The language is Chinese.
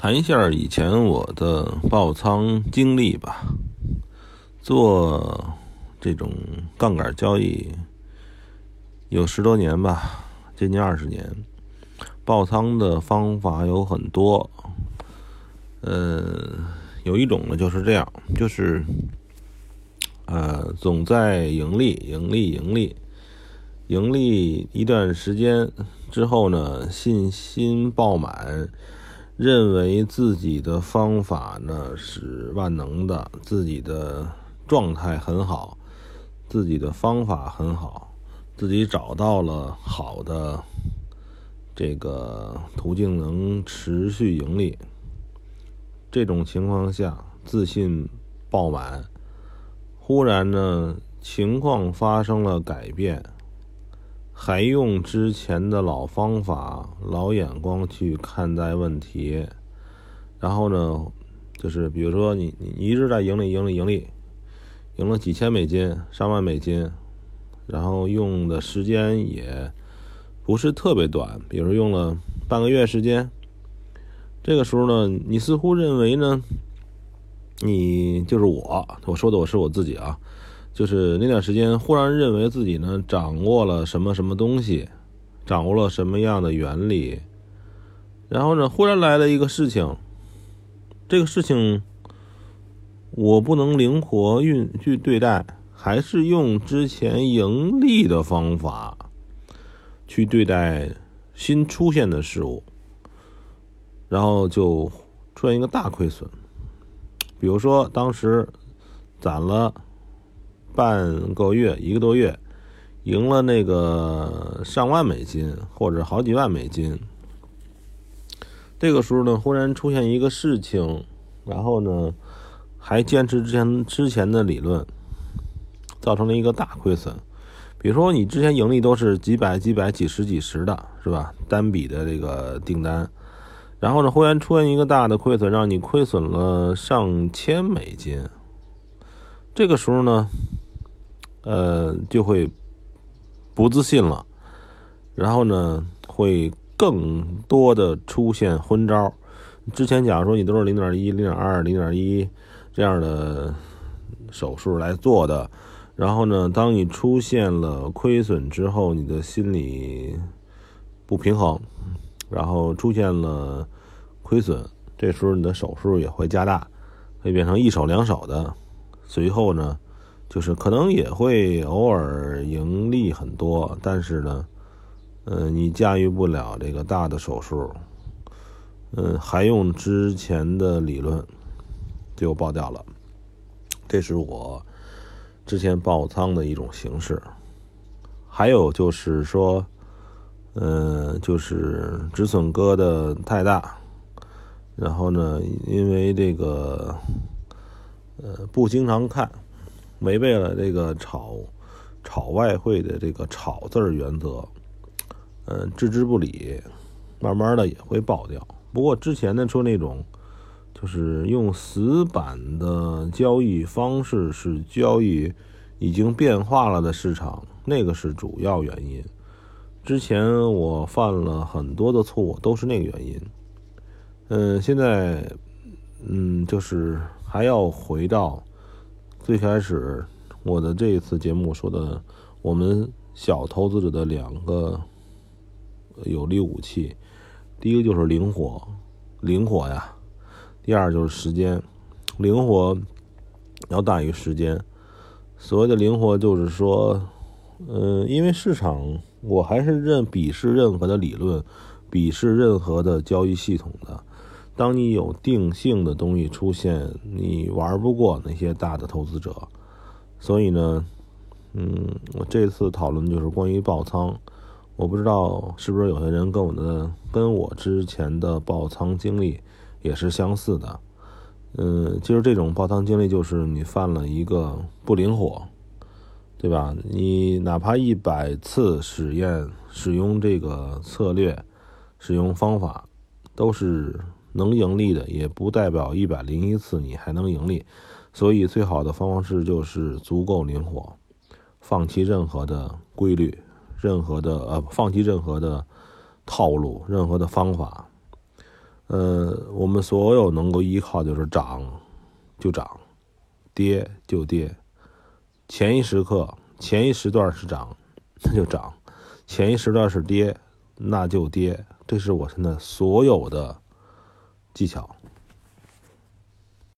谈一下以前我的爆仓经历吧。做这种杠杆交易有十多年吧，接近二十年。爆仓的方法有很多，呃，有一种呢就是这样，就是呃总在盈利、盈利、盈利、盈利一段时间之后呢，信心爆满。认为自己的方法呢是万能的，自己的状态很好，自己的方法很好，自己找到了好的这个途径，能持续盈利。这种情况下，自信爆满，忽然呢，情况发生了改变。还用之前的老方法、老眼光去看待问题，然后呢，就是比如说你你一直在盈利、盈利、盈利，赢了几千美金、上万美金，然后用的时间也不是特别短，比如用了半个月时间，这个时候呢，你似乎认为呢，你就是我，我说的我是我自己啊。就是那段时间，忽然认为自己呢掌握了什么什么东西，掌握了什么样的原理，然后呢，忽然来了一个事情，这个事情我不能灵活运去对待，还是用之前盈利的方法去对待新出现的事物，然后就出现一个大亏损。比如说，当时攒了。半个月，一个多月，赢了那个上万美金或者好几万美金。这个时候呢，忽然出现一个事情，然后呢，还坚持之前之前的理论，造成了一个大亏损。比如说，你之前盈利都是几百、几百、几十、几十的，是吧？单笔的这个订单，然后呢，忽然出现一个大的亏损，让你亏损了上千美金。这个时候呢？呃，就会不自信了，然后呢，会更多的出现昏招。之前假如说你都是零点一、零点二、零点一这样的手术来做的，然后呢，当你出现了亏损之后，你的心理不平衡，然后出现了亏损，这时候你的手术也会加大，会变成一手两手的。随后呢？就是可能也会偶尔盈利很多，但是呢，嗯，你驾驭不了这个大的手术，嗯，还用之前的理论就爆掉了。这是我之前爆仓的一种形式。还有就是说，嗯，就是止损割的太大，然后呢，因为这个，呃，不经常看。违背了这个炒炒外汇的这个炒字儿原则，嗯，置之不理，慢慢的也会爆掉。不过之前呢说那种，就是用死板的交易方式是交易已经变化了的市场，那个是主要原因。之前我犯了很多的错误，都是那个原因。嗯，现在嗯，就是还要回到。最开始，我的这一次节目说的，我们小投资者的两个有力武器，第一个就是灵活，灵活呀；第二就是时间，灵活要大于时间。所谓的灵活，就是说，嗯，因为市场，我还是认鄙视任何的理论，鄙视任何的交易系统的。当你有定性的东西出现，你玩不过那些大的投资者，所以呢，嗯，我这次讨论就是关于爆仓，我不知道是不是有些人跟我的跟我之前的爆仓经历也是相似的，嗯，其实这种爆仓经历就是你犯了一个不灵活，对吧？你哪怕一百次实验使用这个策略、使用方法，都是。能盈利的，也不代表一百零一次你还能盈利。所以，最好的方式就是足够灵活，放弃任何的规律，任何的呃，放弃任何的套路，任何的方法。呃，我们所有能够依靠就是涨就涨，跌就跌。前一时刻，前一时段是涨，那就涨；前一时段是跌，那就跌。这是我现在所有的。技巧。